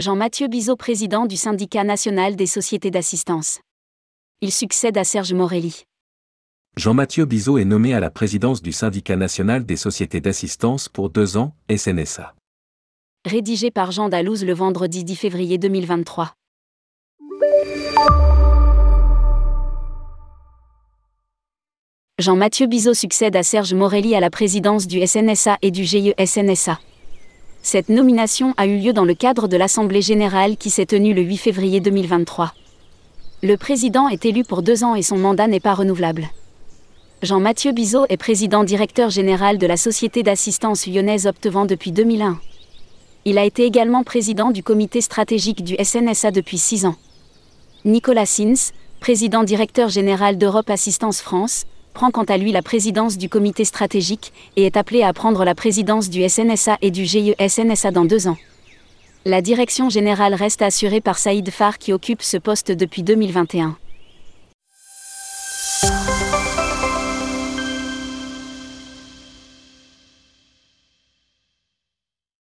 Jean-Mathieu Bizot, président du syndicat national des sociétés d'assistance. Il succède à Serge Morelli. Jean-Mathieu Bizot est nommé à la présidence du syndicat national des sociétés d'assistance pour deux ans, SNSA. Rédigé par Jean Dalouse le vendredi 10 février 2023. Jean-Mathieu Bizot succède à Serge Morelli à la présidence du SNSA et du GIE SNSA. Cette nomination a eu lieu dans le cadre de l'Assemblée générale qui s'est tenue le 8 février 2023. Le président est élu pour deux ans et son mandat n'est pas renouvelable. Jean-Mathieu Bizot est président directeur général de la Société d'assistance lyonnaise Optevent depuis 2001. Il a été également président du comité stratégique du SNSA depuis six ans. Nicolas Sins, président directeur général d'Europe Assistance France, prend quant à lui la présidence du comité stratégique et est appelé à prendre la présidence du SNSA et du GIE SNSA dans deux ans. La direction générale reste assurée par Saïd Far qui occupe ce poste depuis 2021.